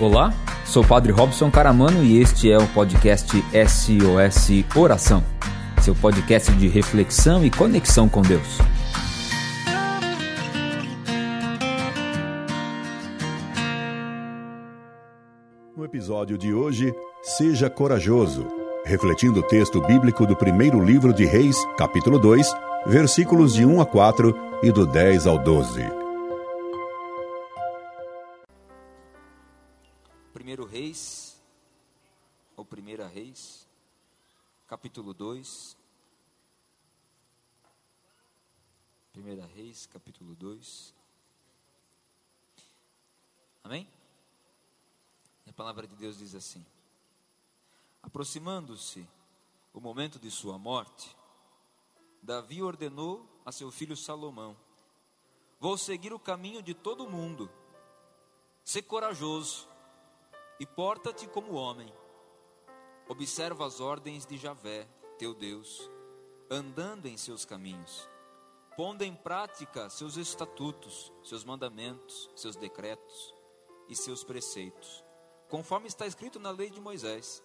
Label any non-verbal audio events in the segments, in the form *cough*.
Olá, sou o Padre Robson Caramano e este é o podcast SOS Oração, seu podcast de reflexão e conexão com Deus. No episódio de hoje, seja corajoso, refletindo o texto bíblico do primeiro livro de Reis, capítulo 2, versículos de 1 a 4 e do 10 ao 12. Primeiro Reis, ou Primeira Reis, capítulo 2. Primeira Reis, capítulo 2. Amém? A palavra de Deus diz assim: Aproximando-se o momento de sua morte, Davi ordenou a seu filho Salomão: Vou seguir o caminho de todo mundo. Ser corajoso e porta-te como homem. Observa as ordens de Javé, teu Deus, andando em seus caminhos, pondo em prática seus estatutos, seus mandamentos, seus decretos e seus preceitos, conforme está escrito na lei de Moisés,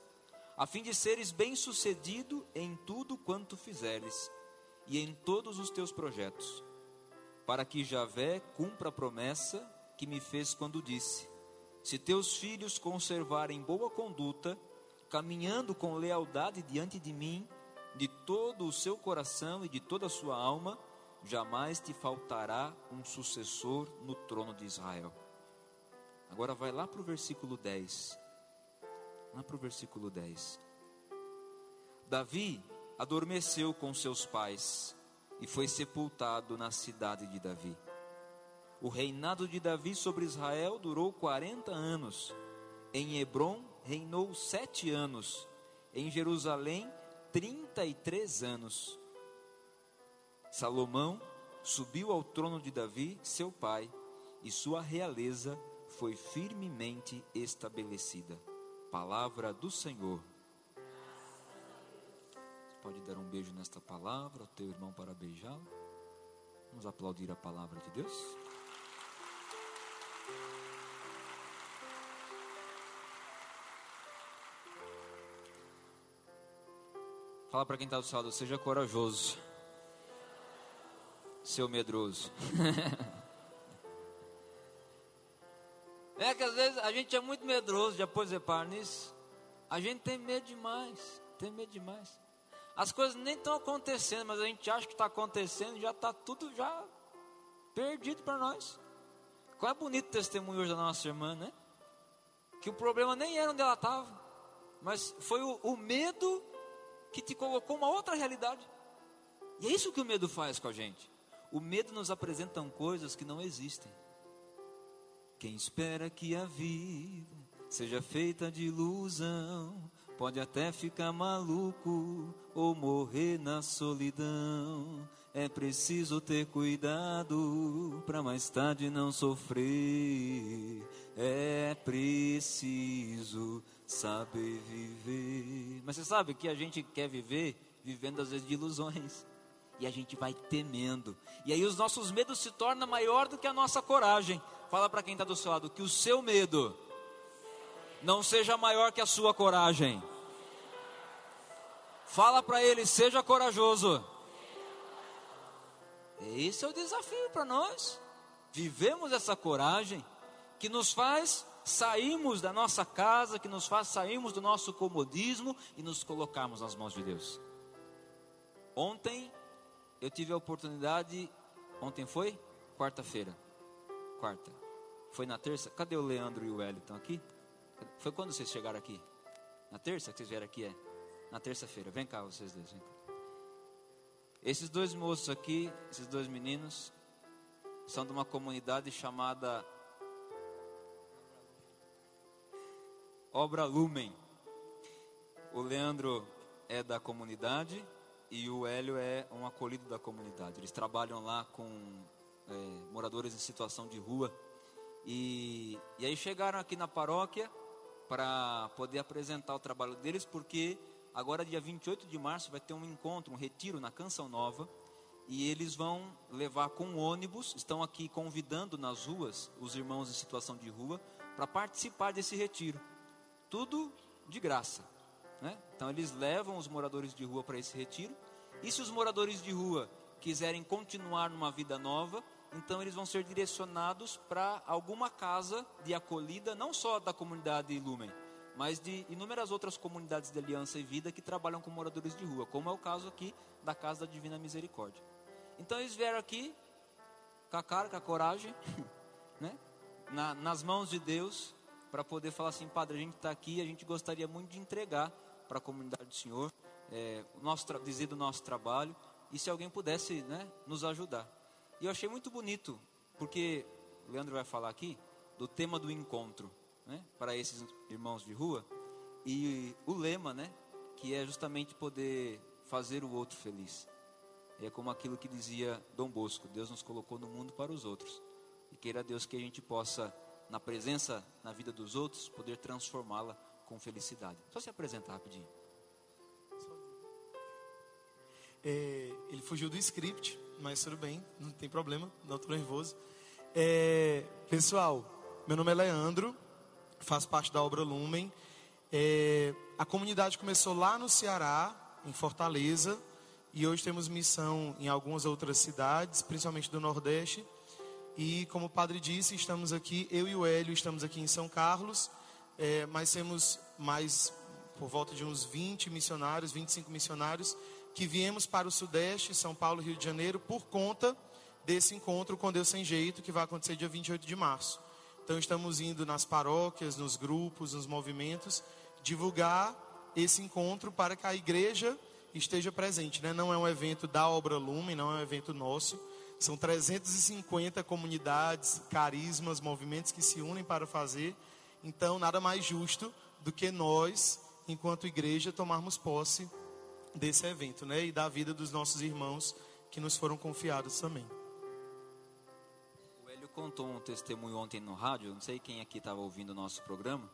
a fim de seres bem-sucedido em tudo quanto fizeres e em todos os teus projetos, para que Javé cumpra a promessa que me fez quando disse: se teus filhos conservarem boa conduta, caminhando com lealdade diante de mim, de todo o seu coração e de toda a sua alma, jamais te faltará um sucessor no trono de Israel. Agora vai lá para o versículo 10. Lá para o versículo 10. Davi adormeceu com seus pais e foi sepultado na cidade de Davi. O reinado de Davi sobre Israel durou 40 anos. Em Hebron reinou sete anos. Em Jerusalém, 33 anos. Salomão subiu ao trono de Davi, seu pai, e sua realeza foi firmemente estabelecida. Palavra do Senhor. Pode dar um beijo nesta palavra ao teu irmão para beijá-lo. Vamos aplaudir a palavra de Deus. Fala para quem está do seu lado, seja corajoso, seu medroso. *laughs* é que às vezes a gente é muito medroso de aposentar nisso. A gente tem medo demais, tem medo demais. As coisas nem estão acontecendo, mas a gente acha que está acontecendo, já está tudo já perdido para nós. Qual é bonito testemunho hoje da nossa irmã, né? Que o problema nem era onde ela estava, mas foi o, o medo que te colocou uma outra realidade. E é isso que o medo faz com a gente. O medo nos apresenta coisas que não existem. Quem espera que a vida seja feita de ilusão, pode até ficar maluco ou morrer na solidão. É preciso ter cuidado para mais tarde não sofrer. É preciso saber viver. Mas você sabe que a gente quer viver vivendo às vezes de ilusões. E a gente vai temendo. E aí os nossos medos se tornam maior do que a nossa coragem. Fala para quem está do seu lado que o seu medo não seja maior que a sua coragem. Fala para ele, seja corajoso. Esse é o desafio para nós. Vivemos essa coragem que nos faz sairmos da nossa casa, que nos faz sairmos do nosso comodismo e nos colocarmos nas mãos de Deus. Ontem eu tive a oportunidade, ontem foi? Quarta-feira. Quarta. Foi na terça? Cadê o Leandro e o Wellington aqui? Foi quando vocês chegaram aqui? Na terça que vocês vieram aqui? É? Na terça-feira. Vem cá, vocês dois. Vem cá. Esses dois moços aqui, esses dois meninos, são de uma comunidade chamada Obra Lumen. O Leandro é da comunidade e o Hélio é um acolhido da comunidade. Eles trabalham lá com é, moradores em situação de rua. E, e aí chegaram aqui na paróquia para poder apresentar o trabalho deles, porque agora, dia 28 de março, vai ter um encontro, um retiro na Canção Nova. e eles vão levar com ônibus, estão aqui convidando nas ruas os irmãos em situação de rua para participar desse retiro. Tudo de graça. Né? Então eles levam os moradores de rua para esse retiro. E se os moradores de rua quiserem continuar numa vida nova, então eles vão ser direcionados para alguma casa de acolhida, não só da comunidade Lumen, mas de inúmeras outras comunidades de aliança e vida que trabalham com moradores de rua, como é o caso aqui da Casa da Divina Misericórdia. Então eles vieram aqui com a cara, com a coragem, *laughs* né? Na, nas mãos de Deus, para poder falar assim, Padre, a gente está aqui, a gente gostaria muito de entregar para a comunidade do Senhor, é, o nosso dizer do nosso trabalho, e se alguém pudesse né, nos ajudar. E eu achei muito bonito, porque o Leandro vai falar aqui do tema do encontro, né, para esses irmãos de rua, e o lema, né, que é justamente poder fazer o outro feliz. É como aquilo que dizia Dom Bosco: Deus nos colocou no mundo para os outros. E queira Deus que a gente possa, na presença, na vida dos outros, poder transformá-la com felicidade. Só se apresentar rapidinho. É, ele fugiu do script, mas tudo bem, não tem problema, não estou nervoso. É, pessoal, meu nome é Leandro, faço parte da obra Lumen. É, a comunidade começou lá no Ceará, em Fortaleza, e hoje temos missão em algumas outras cidades, principalmente do Nordeste. E como o padre disse, estamos aqui, eu e o Hélio estamos aqui em São Carlos, é, mas temos mais por volta de uns 20 missionários, 25 missionários, que viemos para o Sudeste, São Paulo, Rio de Janeiro, por conta desse encontro com Deus Sem Jeito, que vai acontecer dia 28 de março. Então estamos indo nas paróquias, nos grupos, nos movimentos, divulgar esse encontro para que a igreja esteja presente. Né? Não é um evento da Obra Lumen, não é um evento nosso. São 350 comunidades, carismas, movimentos que se unem para fazer. Então, nada mais justo do que nós, enquanto igreja, tomarmos posse desse evento, né? E da vida dos nossos irmãos que nos foram confiados também. Contou um testemunho ontem no rádio, não sei quem aqui estava ouvindo o nosso programa,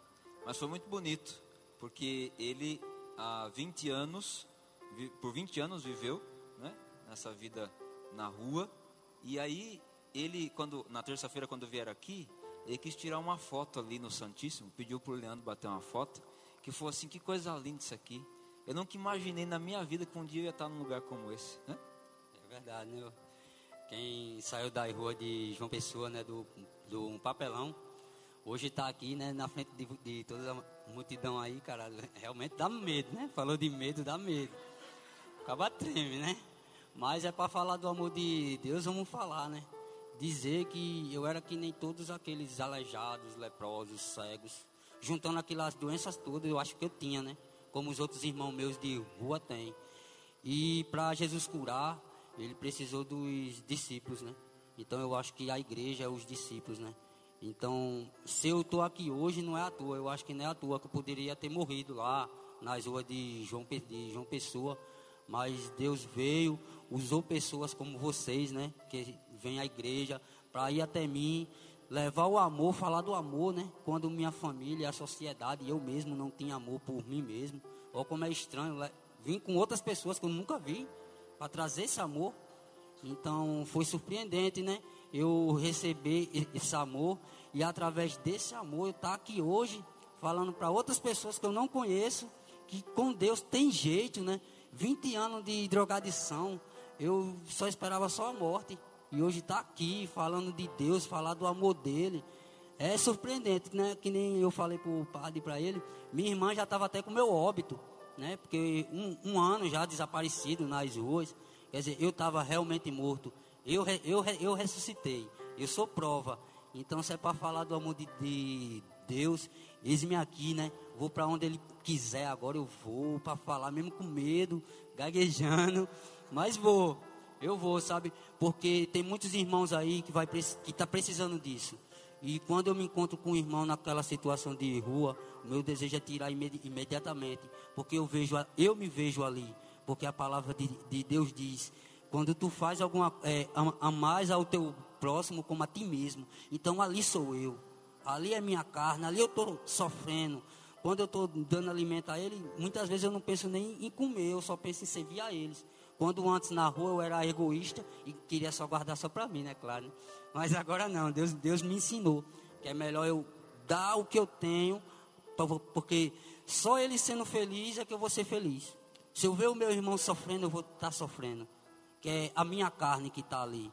mas foi muito bonito, porque ele há 20 anos, por 20 anos viveu, né? Nessa vida na rua, e aí ele quando na terça-feira quando vier aqui, ele quis tirar uma foto ali no Santíssimo, pediu para o Leandro bater uma foto, que foi assim, que coisa linda isso aqui. Eu nunca imaginei na minha vida que um dia eu ia estar num lugar como esse. Né? É verdade, né? Quem saiu da rua de João Pessoa, né, do, do papelão, hoje está aqui, né, na frente de, de, toda a multidão aí, cara, realmente dá medo, né? Falou de medo, dá medo. Acaba treme, né? Mas é para falar do amor de Deus, vamos falar, né? Dizer que eu era que nem todos aqueles aleijados, leprosos, cegos, juntando aquelas doenças todas, eu acho que eu tinha, né? como os outros irmãos meus de rua têm. E para Jesus curar, ele precisou dos discípulos, né? Então eu acho que a igreja é os discípulos, né? Então, se eu estou aqui hoje, não é à toa. Eu acho que não é à toa que eu poderia ter morrido lá nas ruas de João, de João Pessoa. Mas Deus veio, usou pessoas como vocês, né? Que vêm à igreja para ir até mim levar o amor, falar do amor, né? Quando minha família, a sociedade, eu mesmo não tinha amor por mim mesmo. Ou como é estranho, vim com outras pessoas que eu nunca vi para trazer esse amor. Então foi surpreendente, né? Eu receber esse amor e através desse amor eu estar tá aqui hoje falando para outras pessoas que eu não conheço que com Deus tem jeito, né? 20 anos de drogadição, eu só esperava só a morte. E hoje está aqui falando de Deus, falar do amor dele. É surpreendente, né? Que nem eu falei para o padre para ele. Minha irmã já estava até com meu óbito, né? Porque um, um, ano já desaparecido nas ruas. Quer dizer, eu estava realmente morto. Eu, eu, eu ressuscitei. Eu sou prova. Então, se é para falar do amor de, de Deus, eis-me aqui, né? Vou para onde Ele quiser. Agora eu vou para falar, mesmo com medo, gaguejando, mas vou. Eu vou, sabe? Porque tem muitos irmãos aí que vai que tá precisando disso. E quando eu me encontro com um irmão naquela situação de rua, o meu desejo é tirar imedi imediatamente, porque eu vejo, eu me vejo ali, porque a palavra de, de Deus diz: quando tu faz alguma é, a, a mais ao teu próximo como a ti mesmo, então ali sou eu, ali é minha carne, ali eu estou sofrendo. Quando eu estou dando alimento a ele, muitas vezes eu não penso nem em comer, eu só penso em servir a eles Quando antes na rua eu era egoísta e queria só guardar só para mim, né, claro. Né? Mas agora não, Deus, Deus me ensinou que é melhor eu dar o que eu tenho, porque só ele sendo feliz é que eu vou ser feliz. Se eu ver o meu irmão sofrendo, eu vou estar tá sofrendo. Que é a minha carne que está ali.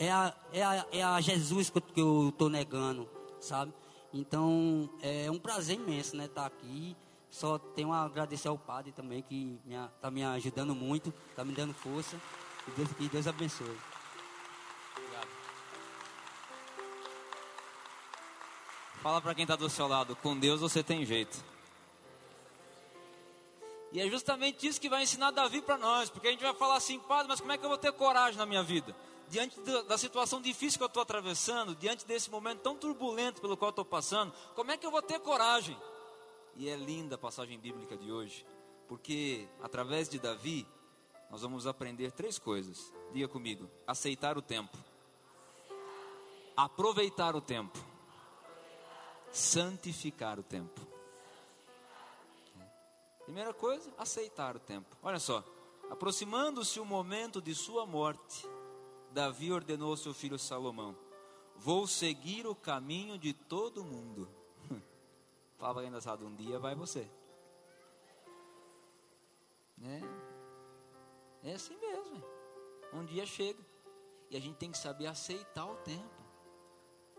É a, é, a, é a Jesus que eu estou negando, sabe? Então, é um prazer imenso, né, estar tá aqui. Só tenho a agradecer ao Padre também, que está me ajudando muito, está me dando força. Que Deus, que Deus abençoe. Obrigado. Fala para quem está do seu lado, com Deus você tem jeito. E é justamente isso que vai ensinar Davi para nós, porque a gente vai falar assim, Padre, mas como é que eu vou ter coragem na minha vida? Diante da situação difícil que eu estou atravessando, diante desse momento tão turbulento pelo qual estou passando, como é que eu vou ter coragem? E é linda a passagem bíblica de hoje, porque através de Davi, nós vamos aprender três coisas. Diga comigo: aceitar o tempo, aproveitar o tempo, santificar o tempo. Primeira coisa, aceitar o tempo. Olha só, aproximando-se o momento de sua morte, Davi ordenou ao seu filho Salomão: Vou seguir o caminho de todo mundo Falava engraçado, um dia vai você. Né? É assim mesmo. Um dia chega. E a gente tem que saber aceitar o tempo.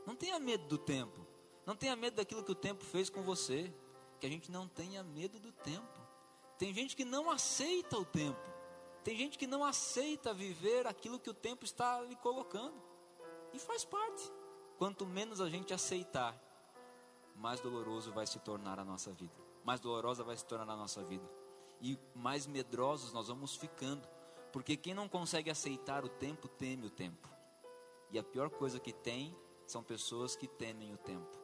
Não tenha medo do tempo. Não tenha medo daquilo que o tempo fez com você. Que a gente não tenha medo do tempo. Tem gente que não aceita o tempo. Tem gente que não aceita viver aquilo que o tempo está lhe colocando. E faz parte. Quanto menos a gente aceitar mais doloroso vai se tornar a nossa vida. Mais dolorosa vai se tornar a nossa vida. E mais medrosos nós vamos ficando. Porque quem não consegue aceitar o tempo, teme o tempo. E a pior coisa que tem são pessoas que temem o tempo.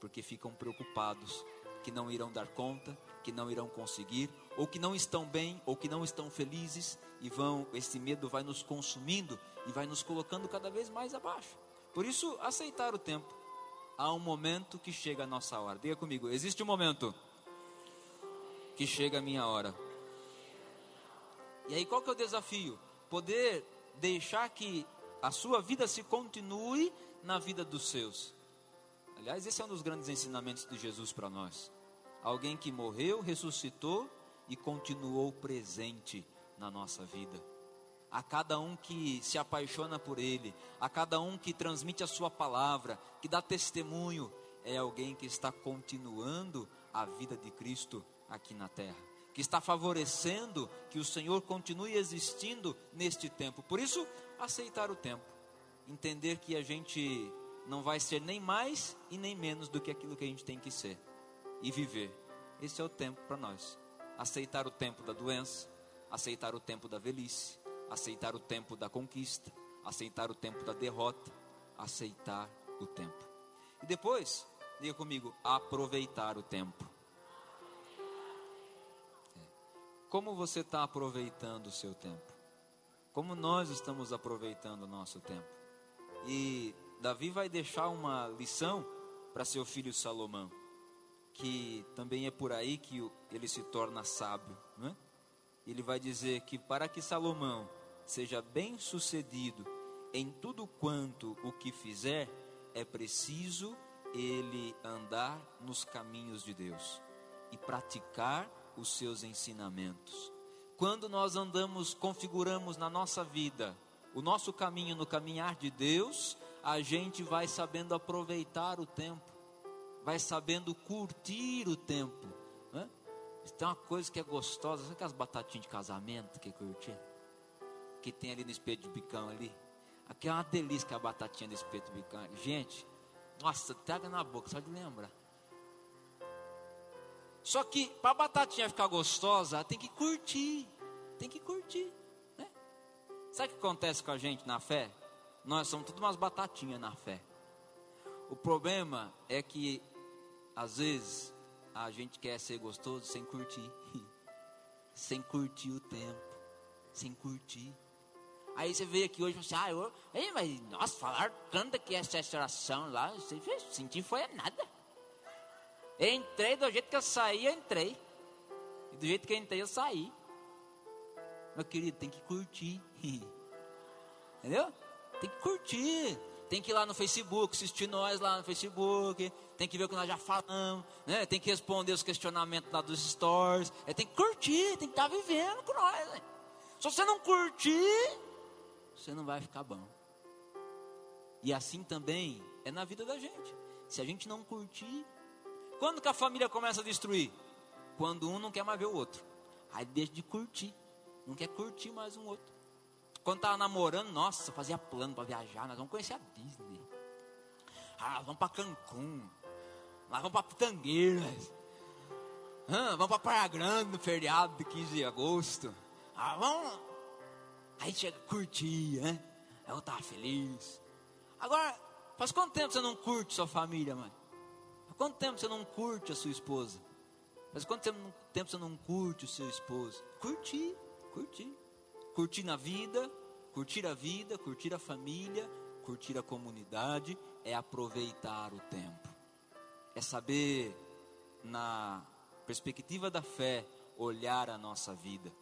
Porque ficam preocupados que não irão dar conta, que não irão conseguir, ou que não estão bem, ou que não estão felizes, e vão, esse medo vai nos consumindo e vai nos colocando cada vez mais abaixo. Por isso, aceitar o tempo há um momento que chega a nossa hora. Diga comigo, existe um momento que chega a minha hora. E aí qual que é o desafio? Poder deixar que a sua vida se continue na vida dos seus. Aliás, esse é um dos grandes ensinamentos de Jesus para nós. Alguém que morreu, ressuscitou e continuou presente na nossa vida a cada um que se apaixona por Ele, a cada um que transmite a Sua palavra, que dá testemunho, é alguém que está continuando a vida de Cristo aqui na terra, que está favorecendo que o Senhor continue existindo neste tempo. Por isso, aceitar o tempo, entender que a gente não vai ser nem mais e nem menos do que aquilo que a gente tem que ser e viver. Esse é o tempo para nós. Aceitar o tempo da doença, aceitar o tempo da velhice, aceitar o tempo da conquista, aceitar o tempo da derrota, aceitar o tempo. E depois, diga comigo, aproveitar o tempo. É. Como você está aproveitando o seu tempo? Como nós estamos aproveitando o nosso tempo? E Davi vai deixar uma lição para seu filho Salomão, que também é por aí que ele se torna sábio, não é? Ele vai dizer que para que Salomão seja bem sucedido em tudo quanto o que fizer, é preciso ele andar nos caminhos de Deus e praticar os seus ensinamentos. Quando nós andamos, configuramos na nossa vida o nosso caminho no caminhar de Deus, a gente vai sabendo aproveitar o tempo, vai sabendo curtir o tempo. Né? Tem uma coisa que é gostosa, sabe aquelas batatinhas de casamento que é curtir? Que tem ali no espeto de bicão ali. Aqui é uma delícia que é a batatinha do espeto de bicão. Gente, nossa, traga na boca, só de lembrar. Só que para a batatinha ficar gostosa, tem que curtir. Tem que curtir. Né? Sabe o que acontece com a gente na fé? Nós somos tudo umas batatinhas na fé. O problema é que, às vezes, a gente quer ser gostoso sem curtir. *laughs* sem curtir o tempo. Sem curtir. Aí você veio aqui hoje e falou assim, ah, eu, ei, mas, nossa, falaram tanto que essa oração lá, você senti foi nada. Eu entrei do jeito que eu saí, eu entrei. E do jeito que eu entrei, eu saí. Meu querido, tem que curtir. *laughs* Entendeu? Tem que curtir. Tem que ir lá no Facebook, assistir nós lá no Facebook. Tem que ver o que nós já falamos. Né? Tem que responder os questionamentos lá dos stories. É, tem que curtir, tem que estar tá vivendo com nós. Né? Se você não curtir, você não vai ficar bom. E assim também é na vida da gente. Se a gente não curtir, quando que a família começa a destruir? Quando um não quer mais ver o outro. Aí deixa de curtir. Não quer curtir mais um outro. Quando tava namorando, nossa, fazia plano para viajar. Nós vamos conhecer a Disney. Ah, vamos para Cancún. Nós vamos para Pitangueiras. Ah, vamos para Praia Grande no feriado de 15 de agosto. Ah, vamos. Aí chega, curtir, né? Eu tava feliz. Agora, faz quanto tempo você não curte sua família, mãe? Faz quanto tempo você não curte a sua esposa? Faz quanto tempo você não curte o seu esposo? Curtir, curtir curtir na vida, curtir a vida, curtir a família, curtir a comunidade, é aproveitar o tempo. É saber, na perspectiva da fé, olhar a nossa vida.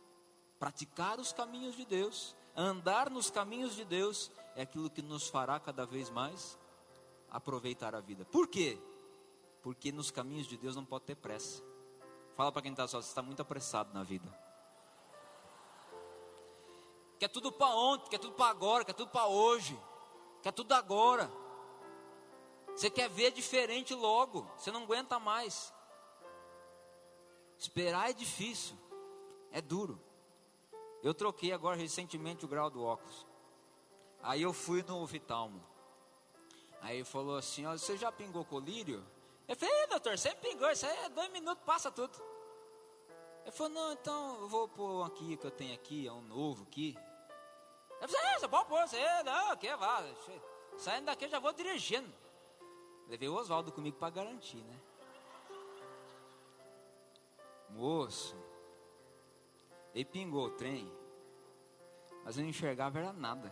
Praticar os caminhos de Deus, andar nos caminhos de Deus, é aquilo que nos fará cada vez mais aproveitar a vida. Por quê? Porque nos caminhos de Deus não pode ter pressa. Fala para quem está só, você está muito apressado na vida. Quer tudo para ontem, quer tudo para agora, quer tudo para hoje, quer tudo agora. Você quer ver diferente logo, você não aguenta mais. Esperar é difícil, é duro. Eu troquei agora recentemente o grau do óculos. Aí eu fui no oftalmo. Aí ele falou assim: ó, Você já pingou colírio? Eu falei: Doutor, você pingou, isso aí é dois minutos, passa tudo. Ele falou: Não, então eu vou pôr aqui que eu tenho aqui, é um novo aqui. Eu falei, é, você pode pôr, você, não, que vá. Saindo daqui eu já vou dirigindo. Levei o Oswaldo comigo para garantir, né? Moço, ele pingou o trem, mas eu não enxergava era nada.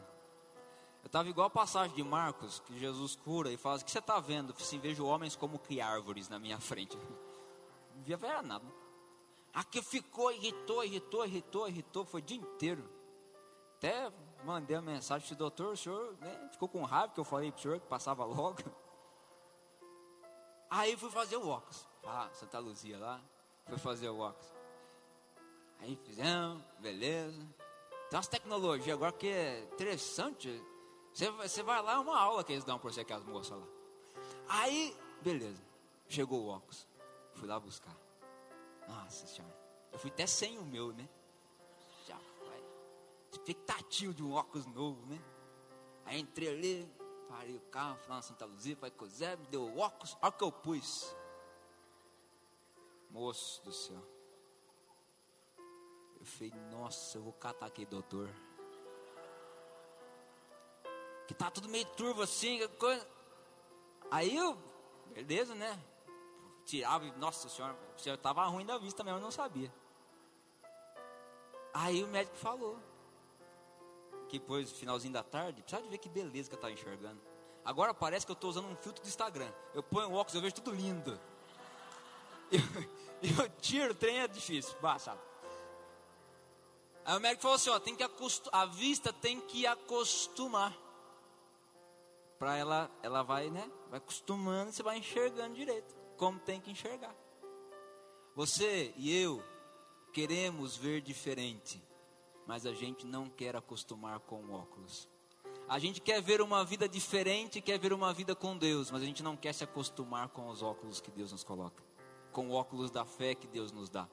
Eu estava igual a passagem de Marcos, que Jesus cura e fala: O que você está vendo? Assim, vejo homens como que árvores na minha frente. *laughs* Não via era nada. Aqui ficou, irritou, irritou, irritou, irritou, foi o dia inteiro. Até mandei a mensagem doutor, o senhor né, ficou com raiva que eu falei para o senhor que passava logo. *laughs* Aí fui fazer o óculos. Ah, Santa Luzia lá, fui fazer o óculos. Aí fizemos, beleza. Tem umas tecnologias agora que é interessante. Você, você vai lá, é uma aula que eles dão para você, que as moças lá. Aí, beleza. Chegou o óculos. Fui lá buscar. Nossa senhora. Eu fui até sem o meu, né? expectativa de um óculos novo, né? Aí entrei ali, parei o carro, fui lá na Santa Luzia, falei com o Zé, me deu o óculos, olha o que eu pus. Moço do céu. Eu falei, nossa, eu vou catar aqui, doutor. Que tá tudo meio turvo assim, coisa. Aí eu, beleza, né? Tirava, nossa senhora, senhor tava ruim da vista mesmo, eu não sabia. Aí o médico falou, que depois, finalzinho da tarde, precisa de ver que beleza que eu estava enxergando. Agora parece que eu estou usando um filtro do Instagram. Eu ponho o óculos, eu vejo tudo lindo. *laughs* Eu, eu tiro o trem, é difícil, baixado. Aí o médico falou assim: ó, tem que a vista tem que acostumar. Para ela, ela vai, né? Vai acostumando, você vai enxergando direito, como tem que enxergar. Você e eu queremos ver diferente mas a gente não quer acostumar com óculos. A gente quer ver uma vida diferente, quer ver uma vida com Deus, mas a gente não quer se acostumar com os óculos que Deus nos coloca, com o óculos da fé que Deus nos dá.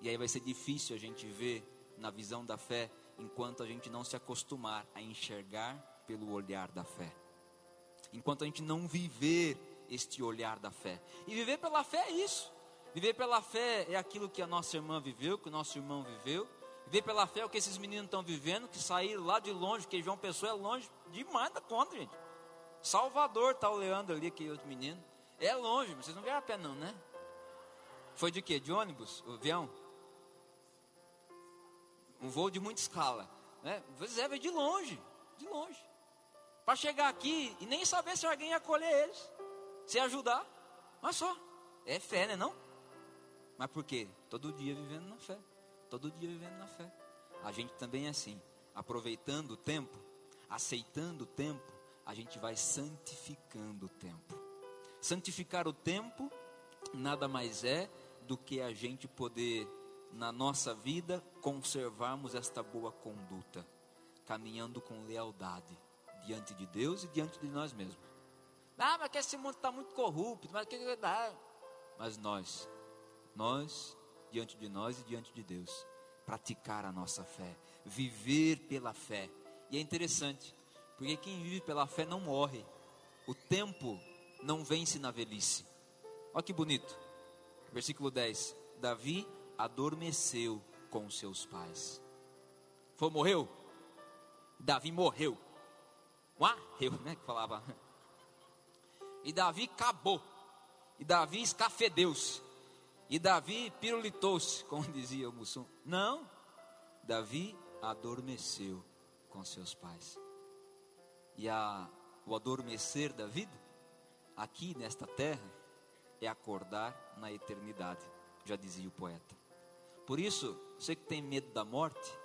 E aí vai ser difícil a gente ver na visão da fé enquanto a gente não se acostumar a enxergar pelo olhar da fé. Enquanto a gente não viver este olhar da fé. E viver pela fé é isso. Viver pela fé é aquilo que a nossa irmã viveu, que o nosso irmão viveu, ver pela fé o que esses meninos estão vivendo, que saíram lá de longe, que João Pessoa é longe demais da conta, gente. Salvador tá o Leandro ali, aquele outro menino. É longe, mas vocês não vieram a pé não, né? Foi de quê? De ônibus? O avião? Um voo de muita escala. Né? Pois é, de longe, de longe. Para chegar aqui e nem saber se alguém ia acolher eles. Se ajudar. Mas só. É fé, né não? Mas por quê? Todo dia vivendo na fé todo dia vivendo na fé. a gente também é assim, aproveitando o tempo, aceitando o tempo, a gente vai santificando o tempo. Santificar o tempo nada mais é do que a gente poder, na nossa vida, conservarmos esta boa conduta, caminhando com lealdade diante de Deus e diante de nós mesmos. Ah, mas que esse mundo está muito corrupto, mas que dá? Mas nós, nós, diante de nós e diante de Deus, praticar a nossa fé, viver pela fé. E é interessante, porque quem vive pela fé não morre. O tempo não vence na velhice. Olha que bonito. Versículo 10. Davi adormeceu com seus pais. Foi, morreu? Davi morreu. Morreu, né? Que falava. E Davi acabou. E Davi escafedeu-se. E Davi pirulitou-se, como *laughs* dizia o Mussum. Não. Davi adormeceu com seus pais e a, o adormecer da vida, aqui nesta terra, é acordar na eternidade, já dizia o poeta. Por isso, você que tem medo da morte,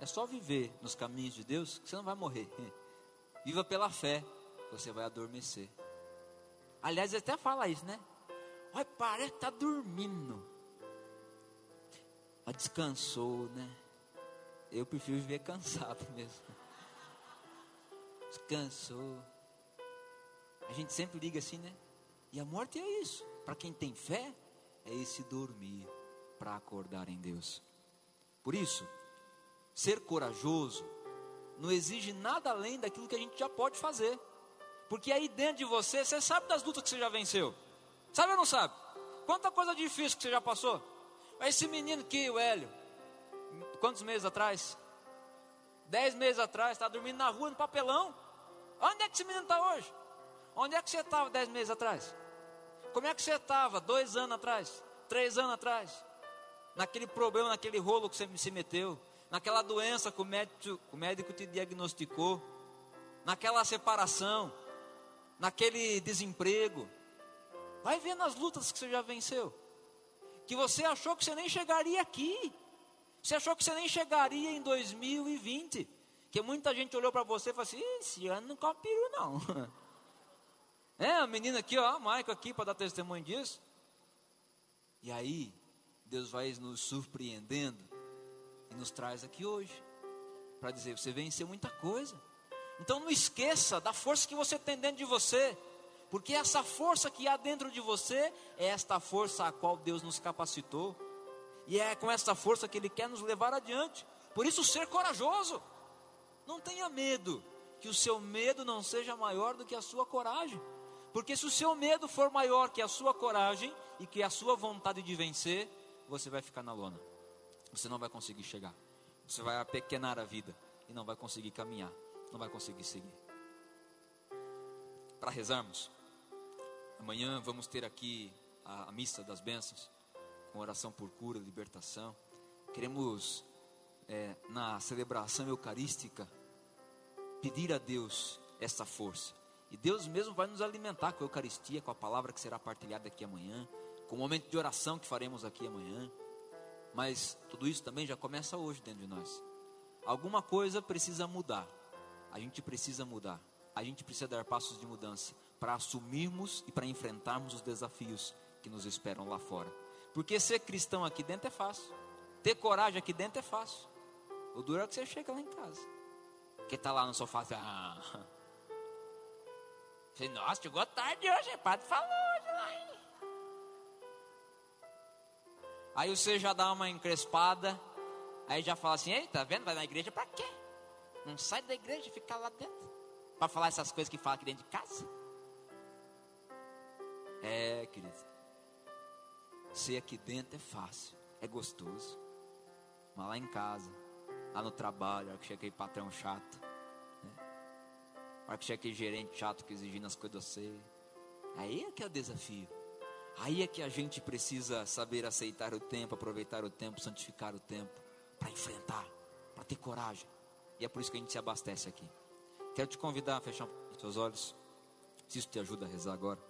é só viver nos caminhos de Deus, que você não vai morrer. *laughs* Viva pela fé, você vai adormecer. Aliás, ele até fala isso, né? Olha, parece que está dormindo. Mas descansou, né? Eu prefiro viver *laughs* cansado mesmo descansou. A gente sempre liga assim, né? E a morte é isso. Para quem tem fé, é esse dormir para acordar em Deus. Por isso, ser corajoso não exige nada além daquilo que a gente já pode fazer. Porque aí dentro de você, você sabe das lutas que você já venceu. Sabe ou não sabe? Quanta coisa difícil que você já passou. Esse menino aqui, o Hélio, quantos meses atrás? Dez meses atrás, está dormindo na rua, no papelão. Onde é que esse menino está hoje? Onde é que você estava dez meses atrás? Como é que você estava dois anos atrás? Três anos atrás? Naquele problema, naquele rolo que você se meteu? Naquela doença que o médico, o médico te diagnosticou? Naquela separação? Naquele desemprego? Vai ver nas lutas que você já venceu. Que você achou que você nem chegaria aqui. Você achou que você nem chegaria em 2020. Que muita gente olhou para você e falou assim: esse ano não come peru, não. *laughs* É, a menina aqui, ó, a Maica aqui para dar testemunho disso. E aí, Deus vai nos surpreendendo e nos traz aqui hoje para dizer: você venceu muita coisa. Então não esqueça da força que você tem dentro de você, porque essa força que há dentro de você é esta força a qual Deus nos capacitou, e é com essa força que Ele quer nos levar adiante. Por isso, ser corajoso. Não tenha medo, que o seu medo não seja maior do que a sua coragem. Porque se o seu medo for maior que a sua coragem e que a sua vontade de vencer, você vai ficar na lona. Você não vai conseguir chegar. Você vai apequenar a vida e não vai conseguir caminhar, não vai conseguir seguir. Para rezarmos, amanhã vamos ter aqui a, a missa das bênçãos, com oração por cura, libertação. Queremos é, na celebração eucarística, pedir a Deus essa força. E Deus mesmo vai nos alimentar com a Eucaristia, com a palavra que será partilhada aqui amanhã, com o momento de oração que faremos aqui amanhã. Mas tudo isso também já começa hoje dentro de nós. Alguma coisa precisa mudar. A gente precisa mudar. A gente precisa dar passos de mudança para assumirmos e para enfrentarmos os desafios que nos esperam lá fora. Porque ser cristão aqui dentro é fácil. Ter coragem aqui dentro é fácil. O duro é que você chega lá em casa. Que tá lá no sofá assim, ah. *laughs* Nossa, chegou tarde hoje, o padre falou hoje lá, hein? Aí você já dá uma encrespada, aí já fala assim, ei, tá vendo? Vai na igreja pra quê? Não sai da igreja, fica lá dentro. Para falar essas coisas que fala aqui dentro de casa. É, querido. Ser aqui dentro é fácil, é gostoso. Mas lá em casa, lá no trabalho, a hora que chega aquele patrão chato, né? a hora que chega aquele gerente chato que exigindo as coisas de você. Aí é que é o desafio. Aí é que a gente precisa saber aceitar o tempo, aproveitar o tempo, santificar o tempo, para enfrentar, para ter coragem. E é por isso que a gente se abastece aqui. Quero te convidar a fechar os seus olhos. Se isso te ajuda a rezar agora.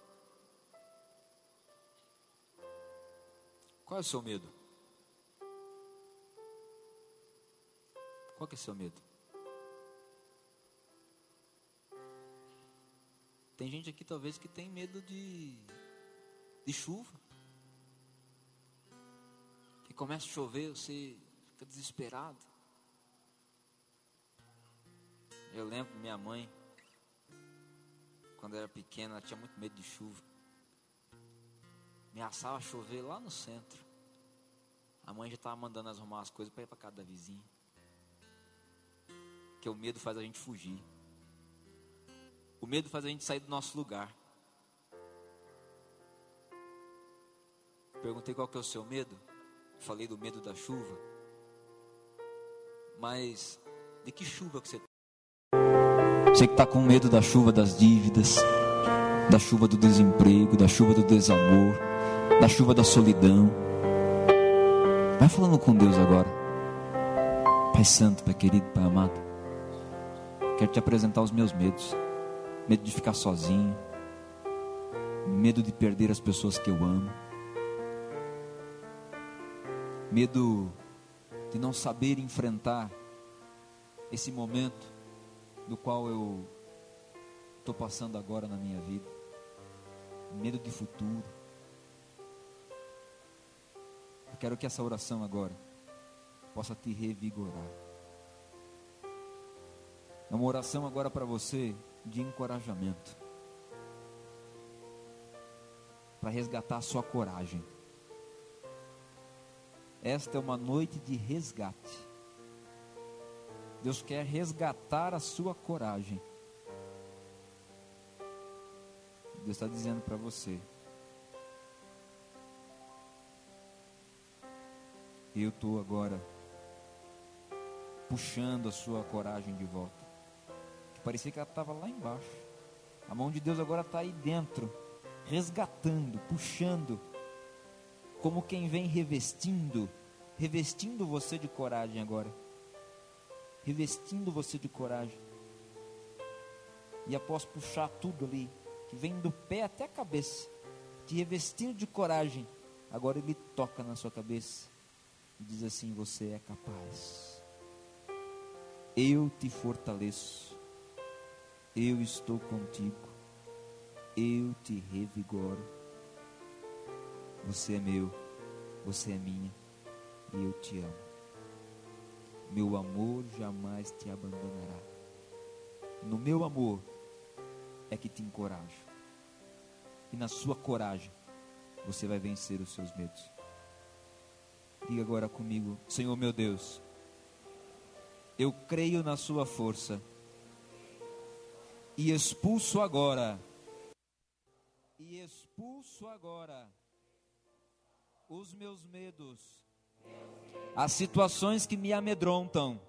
Qual é o seu medo? Qual é o seu medo? Tem gente aqui talvez que tem medo de, de chuva. Que começa a chover, você fica desesperado. Eu lembro minha mãe, quando era pequena, ela tinha muito medo de chuva. Ameaçava chover lá no centro. A mãe já estava mandando arrumar as coisas para ir para casa da vizinha. Que o medo faz a gente fugir. O medo faz a gente sair do nosso lugar. Perguntei qual que é o seu medo. Falei do medo da chuva. Mas de que chuva que você está? Você que está com medo da chuva das dívidas, da chuva do desemprego, da chuva do desamor, da chuva da solidão. Vai falando com Deus agora. Pai Santo, Pai querido, Pai amado. Quero te apresentar os meus medos medo de ficar sozinho, medo de perder as pessoas que eu amo, medo de não saber enfrentar esse momento do qual eu estou passando agora na minha vida, medo de futuro. Eu quero que essa oração agora possa te revigorar. É uma oração agora para você de encorajamento para resgatar a sua coragem. Esta é uma noite de resgate. Deus quer resgatar a sua coragem. Deus está dizendo para você: Eu estou agora puxando a sua coragem de volta. Parecia que ela estava lá embaixo. A mão de Deus agora está aí dentro, resgatando, puxando, como quem vem revestindo, revestindo você de coragem agora. Revestindo você de coragem. E após puxar tudo ali, que vem do pé até a cabeça, te revestir de coragem, agora ele toca na sua cabeça e diz assim: Você é capaz. Eu te fortaleço eu estou contigo, eu te revigoro. Você é meu, você é minha, e eu te amo. Meu amor jamais te abandonará. No meu amor é que te encorajo. E na sua coragem você vai vencer os seus medos. Diga agora comigo, Senhor meu Deus, eu creio na sua força e expulso agora. E expulso agora os meus medos, as situações que me amedrontam,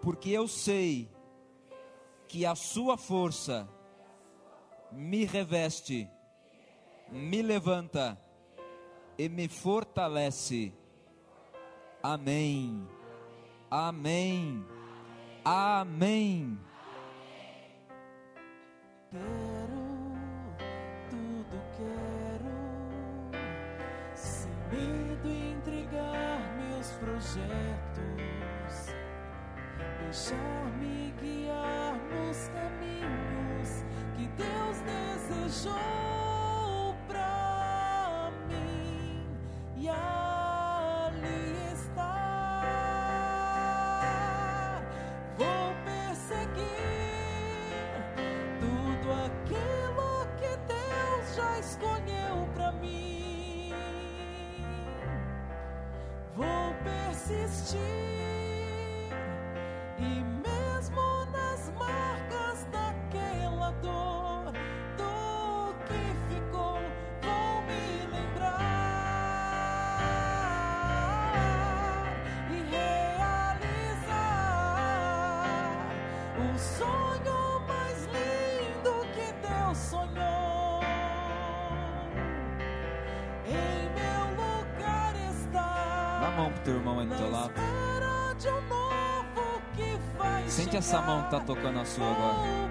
porque eu sei que a Sua força me reveste, me levanta e me fortalece. Amém. Amém. Amém. Quero, projetos, deixar-me guiar nos caminhos que Deus desejou pra mim. E persistir mão pro teu irmão aí do teu lado. Sente essa mão que tá tocando a sua agora.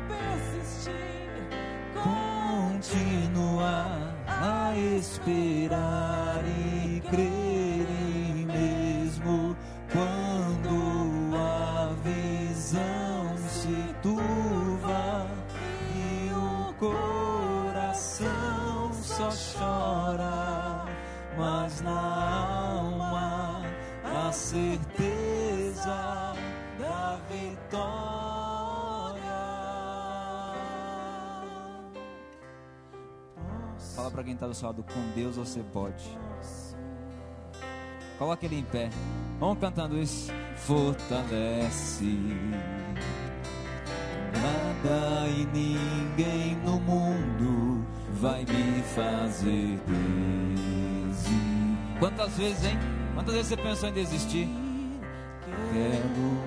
Continuar a esperar e crer e mesmo quando a visão se turva e o coração só chora, mas na alma certeza da vitória. Fala pra quem tá do seu lado, com Deus você pode. Coloca ele em pé. Vamos cantando isso. Fortalece. Nada e ninguém no mundo vai me fazer desistir. Quantas vezes, hein? Quantas vezes você pensou em desistir? Quero,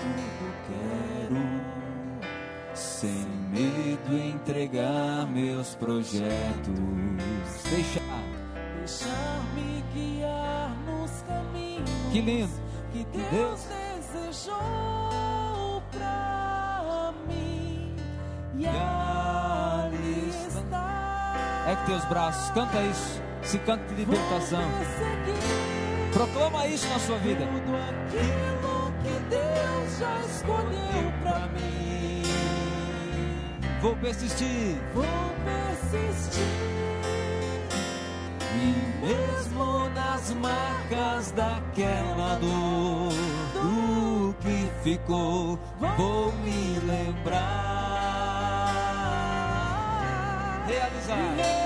tudo quero, sem medo entregar meus projetos. Deixar. Deixar-me guiar nos caminhos Que lindo. que Deus desejou pra mim. E ali está. Ergue teus braços, canta isso. Se canta de libertação. Proclama isso na sua vida. tudo aquilo que Deus já escolheu pra mim. Vou persistir. Vou persistir. E mesmo nas marcas daquela dor, do que ficou, vou me lembrar. Realizar